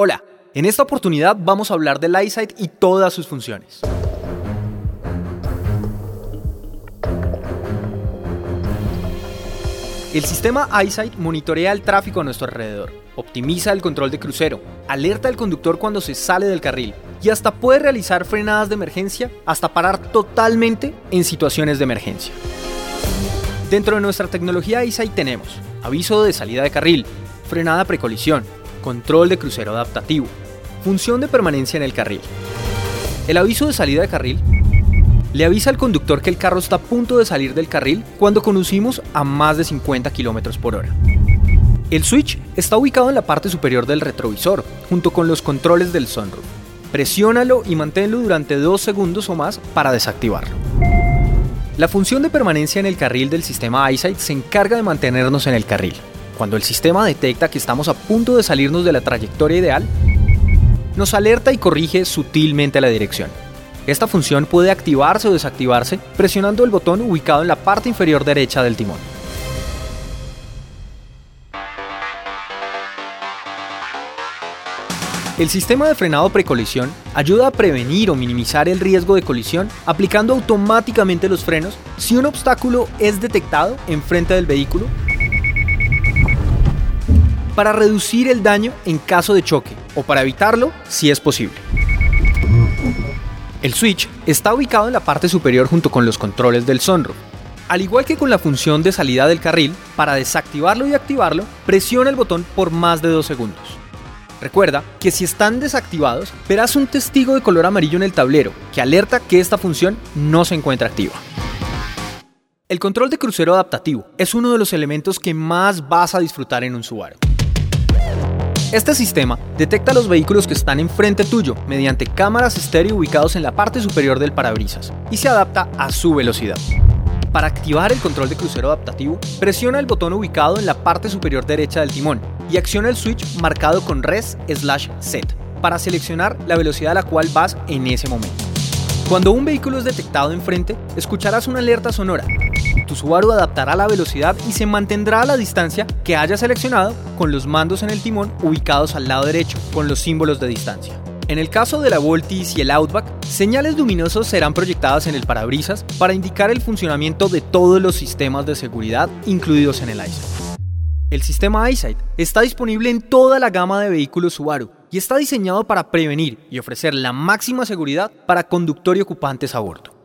Hola, en esta oportunidad vamos a hablar del EyeSight y todas sus funciones. El sistema EyeSight monitorea el tráfico a nuestro alrededor, optimiza el control de crucero, alerta al conductor cuando se sale del carril y hasta puede realizar frenadas de emergencia hasta parar totalmente en situaciones de emergencia. Dentro de nuestra tecnología EyeSight tenemos aviso de salida de carril, frenada precolisión, control de crucero adaptativo, función de permanencia en el carril. El aviso de salida de carril le avisa al conductor que el carro está a punto de salir del carril cuando conducimos a más de 50 km por hora. El switch está ubicado en la parte superior del retrovisor, junto con los controles del sunroof. Presiónalo y manténlo durante dos segundos o más para desactivarlo. La función de permanencia en el carril del sistema EyeSight se encarga de mantenernos en el carril, cuando el sistema detecta que estamos a punto de salirnos de la trayectoria ideal, nos alerta y corrige sutilmente la dirección. Esta función puede activarse o desactivarse presionando el botón ubicado en la parte inferior derecha del timón. El sistema de frenado precolisión ayuda a prevenir o minimizar el riesgo de colisión aplicando automáticamente los frenos si un obstáculo es detectado enfrente del vehículo para reducir el daño en caso de choque o para evitarlo si es posible. El switch está ubicado en la parte superior junto con los controles del sunroof. Al igual que con la función de salida del carril, para desactivarlo y activarlo, presiona el botón por más de dos segundos. Recuerda que si están desactivados, verás un testigo de color amarillo en el tablero que alerta que esta función no se encuentra activa. El control de crucero adaptativo es uno de los elementos que más vas a disfrutar en un Subaru. Este sistema detecta los vehículos que están enfrente tuyo mediante cámaras estéreo ubicados en la parte superior del parabrisas y se adapta a su velocidad. Para activar el control de crucero adaptativo, presiona el botón ubicado en la parte superior derecha del timón y acciona el switch marcado con res set para seleccionar la velocidad a la cual vas en ese momento. Cuando un vehículo es detectado enfrente, escucharás una alerta sonora tu Subaru adaptará la velocidad y se mantendrá a la distancia que haya seleccionado con los mandos en el timón ubicados al lado derecho, con los símbolos de distancia. En el caso de la Voltis y el Outback, señales luminosos serán proyectadas en el parabrisas para indicar el funcionamiento de todos los sistemas de seguridad incluidos en el EyeSight. El sistema EyeSight está disponible en toda la gama de vehículos Subaru y está diseñado para prevenir y ofrecer la máxima seguridad para conductor y ocupantes a bordo.